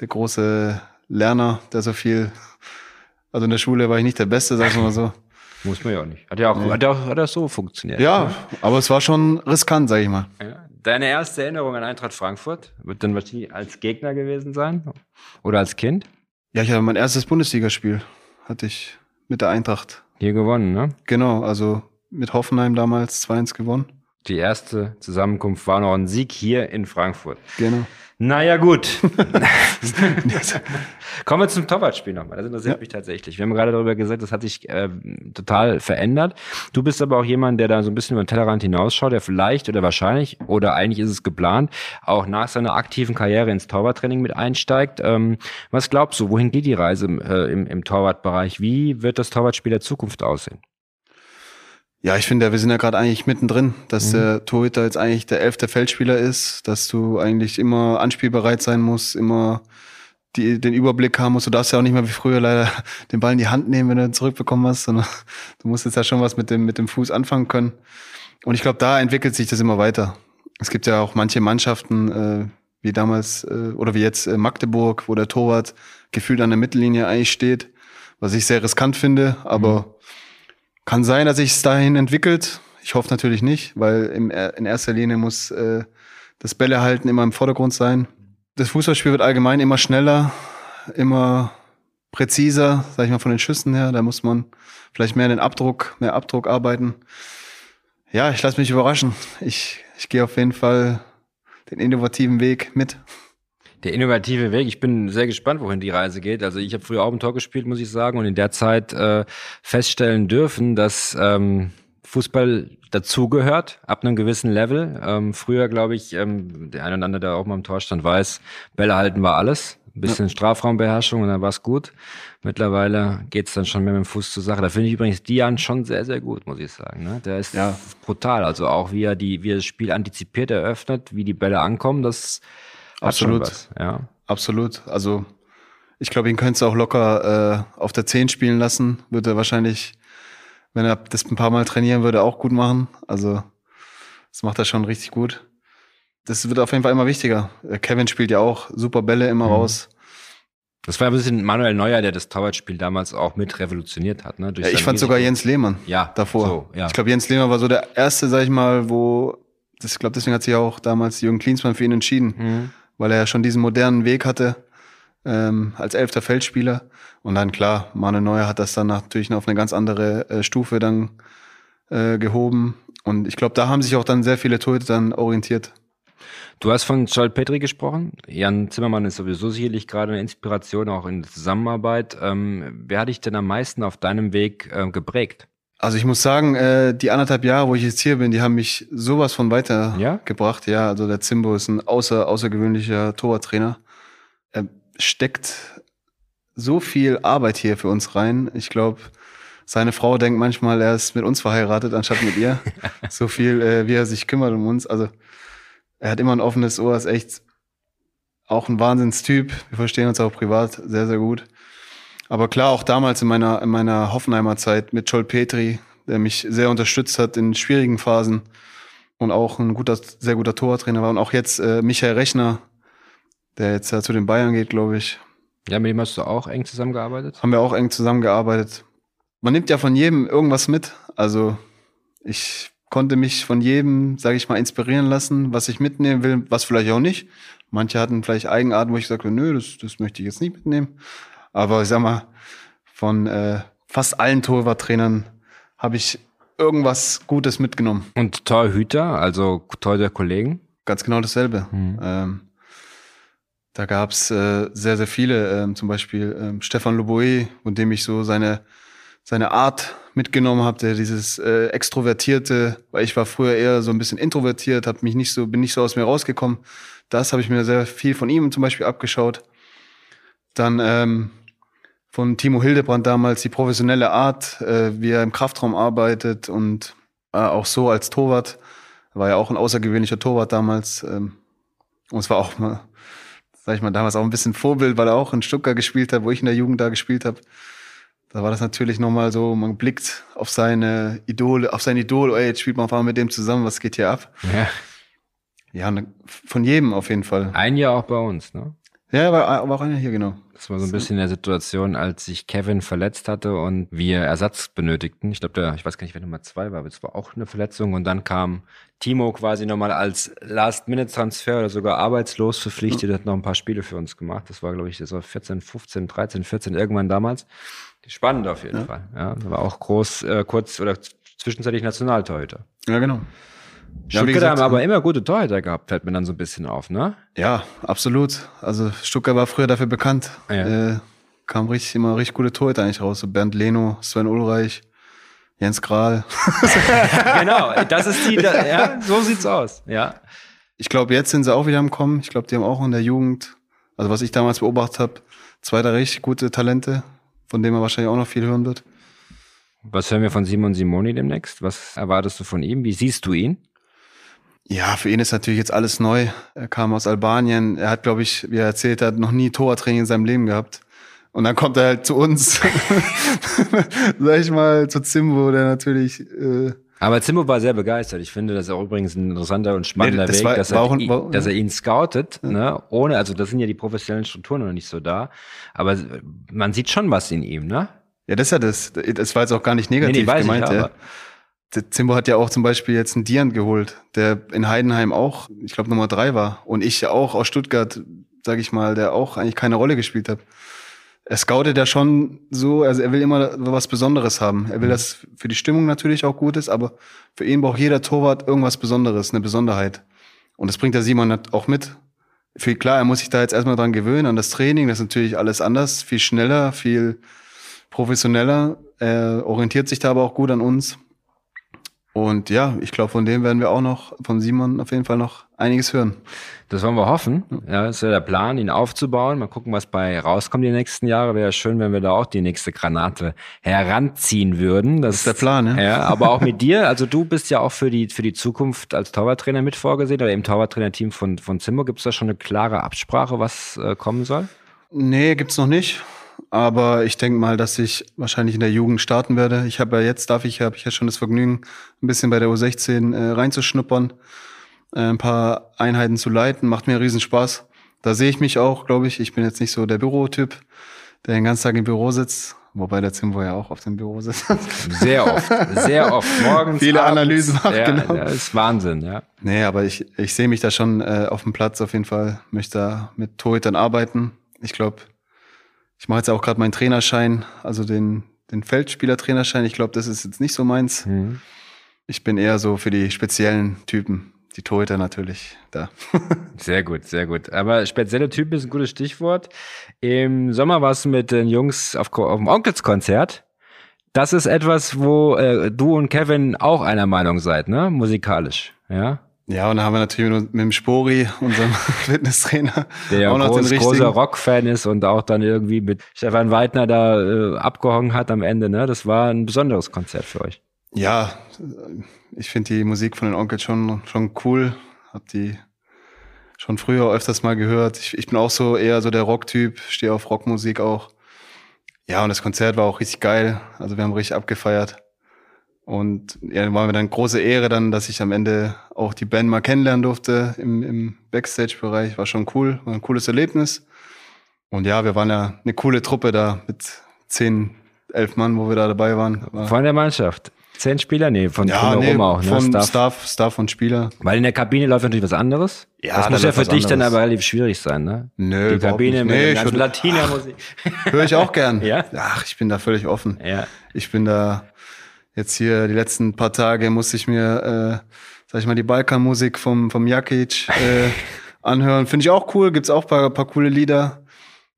der große Lerner, der so viel, also in der Schule war ich nicht der Beste, sagen wir mal so. Muss man ja auch nicht. Hat ja auch, nee. hat ja auch, hat ja so funktioniert. Ja, ne? aber es war schon riskant, sag ich mal. Ja. Deine erste Erinnerung an Eintracht Frankfurt wird dann wahrscheinlich als Gegner gewesen sein oder als Kind? Ja, ich hatte mein erstes Bundesligaspiel hatte ich mit der Eintracht. Hier gewonnen, ne? Genau, also mit Hoffenheim damals 2-1 gewonnen. Die erste Zusammenkunft war noch ein Sieg hier in Frankfurt. Genau. Naja, gut. Kommen wir zum Torwartspiel nochmal. Das interessiert ja. mich tatsächlich. Wir haben gerade darüber gesagt, das hat sich äh, total verändert. Du bist aber auch jemand, der da so ein bisschen über den Tellerrand hinausschaut, der vielleicht oder wahrscheinlich oder eigentlich ist es geplant, auch nach seiner aktiven Karriere ins Torwarttraining mit einsteigt. Ähm, was glaubst du, wohin geht die Reise äh, im, im Torwartbereich? Wie wird das Torwartspiel der Zukunft aussehen? Ja, ich finde, wir sind ja gerade eigentlich mittendrin, dass mhm. der Torhüter jetzt eigentlich der elfte Feldspieler ist, dass du eigentlich immer anspielbereit sein musst, immer die, den Überblick haben musst. Du darfst ja auch nicht mehr wie früher leider den Ball in die Hand nehmen, wenn du ihn zurückbekommen hast, sondern du musst jetzt ja schon was mit dem, mit dem Fuß anfangen können. Und ich glaube, da entwickelt sich das immer weiter. Es gibt ja auch manche Mannschaften, äh, wie damals äh, oder wie jetzt äh, Magdeburg, wo der Torwart gefühlt an der Mittellinie eigentlich steht, was ich sehr riskant finde, aber mhm kann sein, dass sich es dahin entwickelt. Ich hoffe natürlich nicht, weil im, in erster Linie muss äh, das Bällehalten immer im Vordergrund sein. Das Fußballspiel wird allgemein immer schneller, immer präziser, sag ich mal, von den Schüssen her. Da muss man vielleicht mehr den Abdruck, mehr Abdruck arbeiten. Ja, ich lasse mich überraschen. Ich, ich gehe auf jeden Fall den innovativen Weg mit der innovative Weg. Ich bin sehr gespannt, wohin die Reise geht. Also ich habe früher auch im Tor gespielt, muss ich sagen, und in der Zeit äh, feststellen dürfen, dass ähm, Fußball dazugehört, ab einem gewissen Level. Ähm, früher, glaube ich, ähm, der eine oder andere, der auch mal im Tor stand, weiß, Bälle halten war alles. Ein bisschen ja. Strafraumbeherrschung und dann war es gut. Mittlerweile geht's dann schon mehr mit dem Fuß zur Sache. Da finde ich übrigens Dian schon sehr, sehr gut, muss ich sagen. Ne? Der ist ja. brutal. Also auch wie er die, wie er das Spiel antizipiert eröffnet, wie die Bälle ankommen, das Absolut. Was, ja. Absolut. Also ich glaube, ihn könntest du auch locker äh, auf der 10 spielen lassen. Würde er wahrscheinlich, wenn er das ein paar Mal trainieren würde, auch gut machen. Also das macht er schon richtig gut. Das wird auf jeden Fall immer wichtiger. Äh, Kevin spielt ja auch super Bälle immer mhm. raus. Das war ein bisschen Manuel Neuer, der das Torwartspiel damals auch mit revolutioniert hat. Ne? Ja, ich fand sogar Jens Lehmann ja, davor. So, ja. Ich glaube, Jens Lehmann war so der erste, sag ich mal, wo, das, ich glaube, deswegen hat sich auch damals Jürgen Klinsmann für ihn entschieden. Mhm weil er ja schon diesen modernen Weg hatte ähm, als elfter Feldspieler. Und dann klar, Manuel Neuer hat das dann natürlich auf eine ganz andere äh, Stufe dann äh, gehoben. Und ich glaube, da haben sich auch dann sehr viele Torhüter dann orientiert. Du hast von Joel Petri gesprochen. Jan Zimmermann ist sowieso sicherlich gerade eine Inspiration auch in der Zusammenarbeit. Ähm, wer hat dich denn am meisten auf deinem Weg äh, geprägt? Also ich muss sagen, äh, die anderthalb Jahre, wo ich jetzt hier bin, die haben mich sowas von weitergebracht. Ja? ja, also der Zimbo ist ein außer, außergewöhnlicher Torwarttrainer. Er steckt so viel Arbeit hier für uns rein. Ich glaube, seine Frau denkt manchmal, er ist mit uns verheiratet, anstatt mit ihr. so viel, äh, wie er sich kümmert um uns. Also er hat immer ein offenes Ohr, ist echt auch ein Wahnsinnstyp. Wir verstehen uns auch privat sehr, sehr gut. Aber klar, auch damals in meiner, in meiner Hoffenheimer Zeit mit Joel Petri, der mich sehr unterstützt hat in schwierigen Phasen und auch ein guter, sehr guter Tortrainer war. Und auch jetzt äh, Michael Rechner, der jetzt ja zu den Bayern geht, glaube ich. Ja, mit dem hast du auch eng zusammengearbeitet? Haben wir auch eng zusammengearbeitet. Man nimmt ja von jedem irgendwas mit. Also ich konnte mich von jedem, sage ich mal, inspirieren lassen, was ich mitnehmen will, was vielleicht auch nicht. Manche hatten vielleicht Eigenarten, wo ich sagte, nö, das, das möchte ich jetzt nicht mitnehmen. Aber ich sag mal, von äh, fast allen Torwarttrainern habe ich irgendwas Gutes mitgenommen. Und Torhüter, also Torhüter-Kollegen? Ganz genau dasselbe. Mhm. Ähm, da gab's äh, sehr, sehr viele, ähm, zum Beispiel ähm, Stefan Loboe, von dem ich so seine, seine Art mitgenommen habe, der dieses äh, extrovertierte, weil ich war früher eher so ein bisschen introvertiert, hab mich nicht so, bin nicht so aus mir rausgekommen. Das habe ich mir sehr viel von ihm zum Beispiel abgeschaut. Dann ähm, von Timo Hildebrand damals, die professionelle Art, äh, wie er im Kraftraum arbeitet und äh, auch so als Torwart. War ja auch ein außergewöhnlicher Torwart damals. Ähm, und es war auch mal, sag ich mal, damals auch ein bisschen Vorbild, weil er auch in Stuttgart gespielt hat, wo ich in der Jugend da gespielt habe. Da war das natürlich nochmal so, man blickt auf seine Idole, auf sein Idol, ey, jetzt spielt man auf einmal mit dem zusammen, was geht hier ab? Ja. Ja, ne, von jedem auf jeden Fall. Ein Jahr auch bei uns, ne? Ja, war, war auch einer hier, genau. Das war so ein bisschen in der Situation, als sich Kevin verletzt hatte und wir Ersatz benötigten. Ich glaube, der, ich weiß gar nicht, wer Nummer zwei war, aber es war auch eine Verletzung. Und dann kam Timo quasi nochmal als Last-Minute-Transfer oder sogar arbeitslos verpflichtet, hat noch ein paar Spiele für uns gemacht. Das war, glaube ich, das war 14, 15, 13, 14, irgendwann damals. Spannend auf jeden ja. Fall. Ja, war auch groß, äh, kurz oder zwischenzeitlich Nationaltorhüter. Ja, genau. Stuttgart ja, haben aber immer gute Torhüter gehabt, fällt mir dann so ein bisschen auf, ne? Ja, absolut. Also Stuttgart war früher dafür bekannt. Ja. Äh, kam richtig immer richtig gute Torhüter eigentlich raus. So Bernd Leno, Sven Ulreich, Jens Kral. genau, das ist die, da, ja, so sieht's aus, ja. Ich glaube, jetzt sind sie auch wieder am Kommen. Ich glaube, die haben auch in der Jugend, also was ich damals beobachtet habe, zwei da richtig gute Talente, von denen man wahrscheinlich auch noch viel hören wird. Was hören wir von Simon Simoni demnächst? Was erwartest du von ihm? Wie siehst du ihn? Ja, für ihn ist natürlich jetzt alles neu. Er kam aus Albanien. Er hat, glaube ich, wie er erzählt hat, noch nie Torwarttraining in seinem Leben gehabt. Und dann kommt er halt zu uns, sag ich mal, zu Zimbo, der natürlich. Äh, aber Zimbo war sehr begeistert. Ich finde, das ist auch übrigens ein interessanter und spannender nee, das Weg, war, dass, er, war, war, dass er ihn scoutet, ja. ne? ohne, also das sind ja die professionellen Strukturen noch nicht so da. Aber man sieht schon was in ihm, ne? Ja, das ist ja das. Das war jetzt auch gar nicht negativ nee, nee, gemeint. Ich, ja. Zimbo hat ja auch zum Beispiel jetzt einen Dian geholt, der in Heidenheim auch, ich glaube, Nummer drei war. Und ich auch aus Stuttgart, sag ich mal, der auch eigentlich keine Rolle gespielt hat. Er scoutet ja schon so, also er will immer was Besonderes haben. Er will, mhm. dass für die Stimmung natürlich auch gut ist, aber für ihn braucht jeder Torwart irgendwas Besonderes, eine Besonderheit. Und das bringt der Simon auch mit. Viel klar, er muss sich da jetzt erstmal dran gewöhnen, an das Training. Das ist natürlich alles anders, viel schneller, viel professioneller. Er orientiert sich da aber auch gut an uns. Und ja, ich glaube, von dem werden wir auch noch, von Simon auf jeden Fall noch einiges hören. Das wollen wir hoffen. Ja, das ist ja der Plan, ihn aufzubauen. Mal gucken, was bei rauskommt die nächsten Jahre. Wäre schön, wenn wir da auch die nächste Granate heranziehen würden. Das, das ist der Plan, ja. ja. Aber auch mit dir. Also du bist ja auch für die, für die Zukunft als Torwarttrainer mit vorgesehen oder im Torwarttrainerteam von, von Zimmer. Gibt es da schon eine klare Absprache, was äh, kommen soll? Nee, gibt's noch nicht. Aber ich denke mal, dass ich wahrscheinlich in der Jugend starten werde. Ich habe ja jetzt, darf ich, habe ich ja schon das Vergnügen, ein bisschen bei der U16 äh, reinzuschnuppern, äh, ein paar Einheiten zu leiten. Macht mir riesen Spaß. Da sehe ich mich auch, glaube ich. Ich bin jetzt nicht so der Bürotyp, der den ganzen Tag im Büro sitzt. Wobei der Zimbo ja auch auf dem Büro sitzt. Sehr oft, sehr oft. Morgens. Viele abends. Analysen macht, ja, genau. Das ist Wahnsinn, ja. Nee, aber ich, ich sehe mich da schon äh, auf dem Platz auf jeden Fall. Möchte da mit Torhütern arbeiten. Ich glaube, ich mache jetzt auch gerade meinen Trainerschein, also den, den Feldspieler-Trainerschein. Ich glaube, das ist jetzt nicht so meins. Mhm. Ich bin eher so für die speziellen Typen. Die Torhüter natürlich da. sehr gut, sehr gut. Aber spezielle Typen ist ein gutes Stichwort. Im Sommer warst du mit den Jungs auf, auf dem Onkelskonzert. Das ist etwas, wo äh, du und Kevin auch einer Meinung seid, ne? Musikalisch, ja? Ja, und dann haben wir natürlich mit, mit dem Spori, unserem Fitnesstrainer, der auch noch groß, den großer Rock-Fan ist und auch dann irgendwie mit Stefan Weidner da äh, abgehangen hat am Ende. Ne? Das war ein besonderes Konzert für euch. Ja, ich finde die Musik von den Onkels schon, schon cool. Hab die schon früher öfters mal gehört. Ich, ich bin auch so eher so der Rock-Typ, stehe auf Rockmusik auch. Ja, und das Konzert war auch richtig geil. Also wir haben richtig abgefeiert. Und ja, war mir dann große Ehre dann, dass ich am Ende auch die Band mal kennenlernen durfte im, im Backstage-Bereich. War schon cool, war ein cooles Erlebnis. Und ja, wir waren ja eine coole Truppe da mit zehn, elf Mann, wo wir da dabei waren. War von der Mannschaft. Zehn Spieler? Nee, von ja, nee, auch. Ne? Von Staff. Staff, Staff und Spieler. Weil in der Kabine läuft natürlich was anderes. Ja, das muss ja für dich anderes. dann aber relativ schwierig sein, ne? Nö, Die Kabine mit nee, Latina-Musik. Höre ich auch gern. ja? Ach, ich bin da völlig offen. Ja. Ich bin da Jetzt hier die letzten paar Tage musste ich mir, äh, sag ich mal, die Balkanmusik vom, vom Jakic äh, anhören. Finde ich auch cool, gibt's auch paar, paar coole Lieder.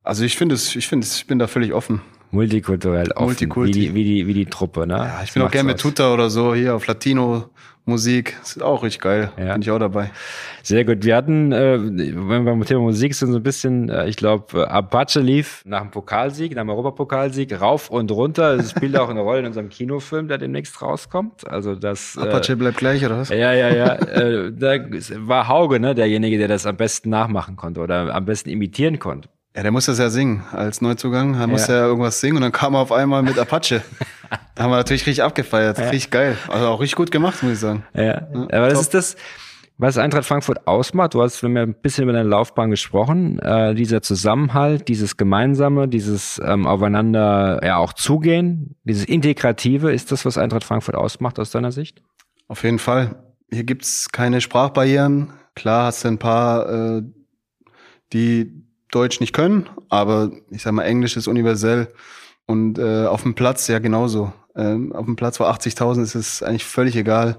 Also ich finde es, ich finde es, ich bin da völlig offen. Multikulturell offen, Multikulti. wie, die, wie, die, wie die Truppe, ne? Ja, ich bin auch gerne mit Tuta oder so hier auf Latino Musik. Ist auch richtig geil. Ja. Bin ich auch dabei. Sehr gut. Wir hatten, äh, wenn wir beim Thema Musik sind, so ein bisschen, äh, ich glaube, Apache lief nach dem Pokalsieg, nach dem Europapokalsieg, rauf und runter. Das spielt auch eine Rolle in unserem Kinofilm, der demnächst rauskommt. Also das. Apache äh, bleibt gleich, oder was? Ja, ja, ja. äh, da war Hauge, ne, derjenige, der das am besten nachmachen konnte oder am besten imitieren konnte. Ja, der muss das ja singen als Neuzugang. Er musste ja irgendwas singen und dann kam er auf einmal mit Apache. da haben wir natürlich richtig abgefeiert. Ja. Richtig geil. Also auch richtig gut gemacht, muss ich sagen. Ja, aber das top. ist das, was Eintracht Frankfurt ausmacht. Du hast wir haben ja ein bisschen über deine Laufbahn gesprochen. Äh, dieser Zusammenhalt, dieses Gemeinsame, dieses ähm, Aufeinander ja auch zugehen, dieses Integrative, ist das, was Eintracht Frankfurt ausmacht aus deiner Sicht? Auf jeden Fall. Hier gibt's keine Sprachbarrieren. Klar hast du ein paar, äh, die Deutsch nicht können, aber ich sag mal, Englisch ist universell. Und äh, auf dem Platz ja genauso. Ähm, auf dem Platz vor 80.000 ist es eigentlich völlig egal,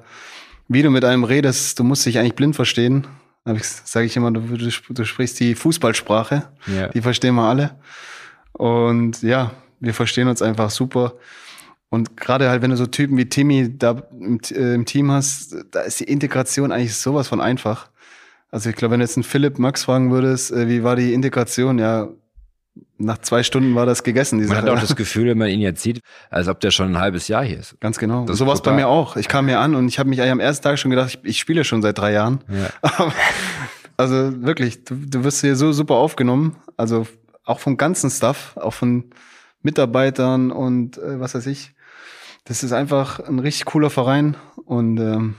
wie du mit einem redest. Du musst dich eigentlich blind verstehen. Sage ich immer, du, du, du sprichst die Fußballsprache. Ja. Die verstehen wir alle. Und ja, wir verstehen uns einfach super. Und gerade halt, wenn du so Typen wie Timmy da im, äh, im Team hast, da ist die Integration eigentlich sowas von einfach. Also ich glaube, wenn du jetzt einen Philipp Max fragen würdest, äh, wie war die Integration? Ja, nach zwei Stunden war das gegessen. Man hat Sache. auch das Gefühl, wenn man ihn jetzt sieht, als ob der schon ein halbes Jahr hier ist. Ganz genau. Das so war es bei mir auch. Ich kam hier an und ich habe mich eigentlich am ersten Tag schon gedacht, ich, ich spiele schon seit drei Jahren. Ja. Also wirklich, du, du wirst hier so super aufgenommen. Also auch vom ganzen Stuff, auch von Mitarbeitern und äh, was weiß ich. Das ist einfach ein richtig cooler Verein und ähm,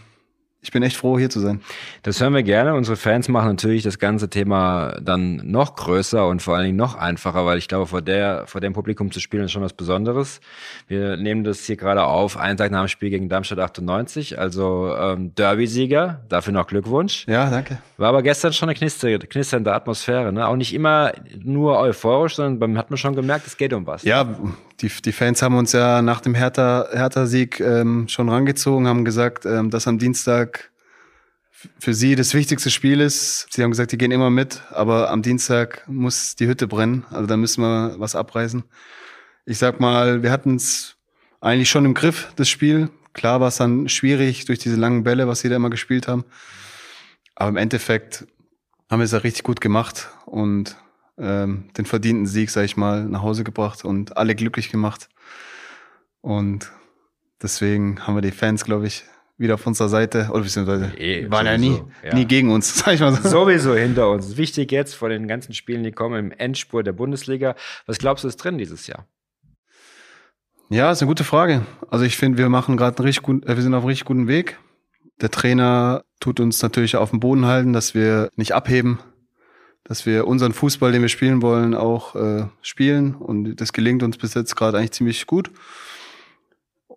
ich bin echt froh, hier zu sein. Das hören wir gerne. Unsere Fans machen natürlich das ganze Thema dann noch größer und vor allen Dingen noch einfacher, weil ich glaube, vor der, vor dem Publikum zu spielen ist schon was Besonderes. Wir nehmen das hier gerade auf, einen Tag nach dem Spiel gegen Darmstadt 98, also ähm, Derby-Sieger. Dafür noch Glückwunsch. Ja, danke. War aber gestern schon eine knister, knisternde Atmosphäre, ne? Auch nicht immer nur euphorisch, sondern beim hat man schon gemerkt, es geht um was. Ja, die, die Fans haben uns ja nach dem Hertha- Hertha-Sieg ähm, schon rangezogen, haben gesagt, ähm, dass am Dienstag für sie das wichtigste Spiel ist. Sie haben gesagt, die gehen immer mit, aber am Dienstag muss die Hütte brennen. Also da müssen wir was abreißen. Ich sag mal, wir hatten es eigentlich schon im Griff, das Spiel. Klar war es dann schwierig durch diese langen Bälle, was sie da immer gespielt haben. Aber im Endeffekt haben wir es ja richtig gut gemacht und ähm, den verdienten Sieg, sag ich mal, nach Hause gebracht und alle glücklich gemacht. Und deswegen haben wir die Fans, glaube ich, wieder auf unserer Seite, oder beziehungsweise Eh, waren ja nie, ja. nie gegen uns, sag ich mal so. Sowieso hinter uns. Wichtig jetzt vor den ganzen Spielen, die kommen im Endspur der Bundesliga. Was glaubst du ist drin dieses Jahr? Ja, ist eine gute Frage. Also ich finde, wir machen gerade einen richtig guten, äh, wir sind auf einem richtig guten Weg. Der Trainer tut uns natürlich auf dem Boden halten, dass wir nicht abheben, dass wir unseren Fußball, den wir spielen wollen, auch äh, spielen. Und das gelingt uns bis jetzt gerade eigentlich ziemlich gut.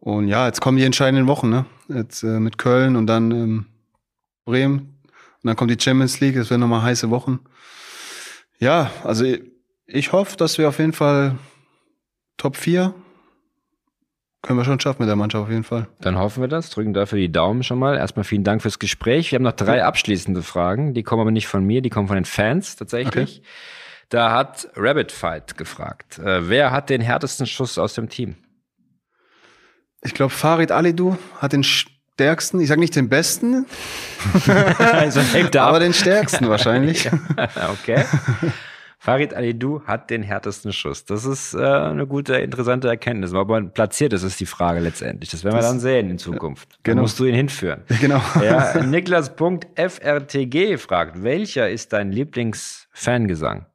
Und ja, jetzt kommen die entscheidenden Wochen, ne? Jetzt äh, mit Köln und dann ähm, Bremen. Und dann kommt die Champions League, das werden nochmal heiße Wochen. Ja, also ich, ich hoffe, dass wir auf jeden Fall Top 4 können wir schon schaffen mit der Mannschaft auf jeden Fall. Dann hoffen wir das, drücken dafür die Daumen schon mal. Erstmal vielen Dank fürs Gespräch. Wir haben noch drei abschließende Fragen. Die kommen aber nicht von mir, die kommen von den Fans tatsächlich. Da hat Rabbit Fight gefragt. Äh, wer hat den härtesten Schuss aus dem Team? Ich glaube, Farid Alidou hat den stärksten, ich sage nicht den besten, also er aber den stärksten wahrscheinlich. okay. Farid Alidou hat den härtesten Schuss. Das ist äh, eine gute, interessante Erkenntnis. Aber man platziert ist, ist die Frage letztendlich. Das werden wir Das- dann sehen in Zukunft. Dann genau. musst du ihn hinführen. genau. Ja, Niklas.frtg fragt, welcher ist dein Lieblingsfangesang?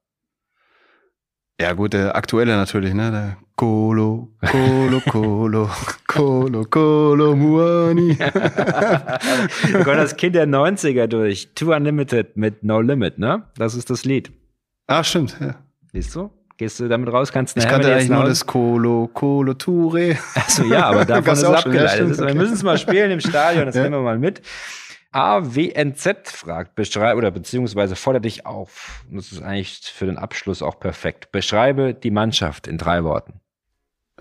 Ja, gut, der aktuelle natürlich, ne? Der Colo, Colo, Colo, Colo, Colo, Muani. Wir kommen das Kind der 90er durch. Too Unlimited mit No Limit, ne? Das ist das Lied. Ah, stimmt. Ja. Siehst du? Gehst du damit raus? Kannst du Ich kannte eigentlich nur das Colo, Colo, Toure. Achso, ja, aber davon ist es abgeleitet. stimmt, Wir okay. müssen es mal spielen im Stadion, das Ja. nehmen wir mal mit. AWNZ fragt, beschreibe oder beziehungsweise fordert dich auf. Und das ist eigentlich für den Abschluss auch perfekt. Beschreibe die Mannschaft in drei Worten.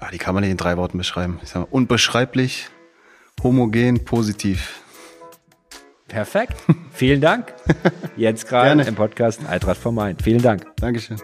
Ah, die kann man nicht in drei Worten beschreiben. Ich sag mal, unbeschreiblich, homogen, positiv. Perfekt. Vielen Dank. Jetzt gerade im Podcast Eintracht vom Main. Vielen Dank. Dankeschön.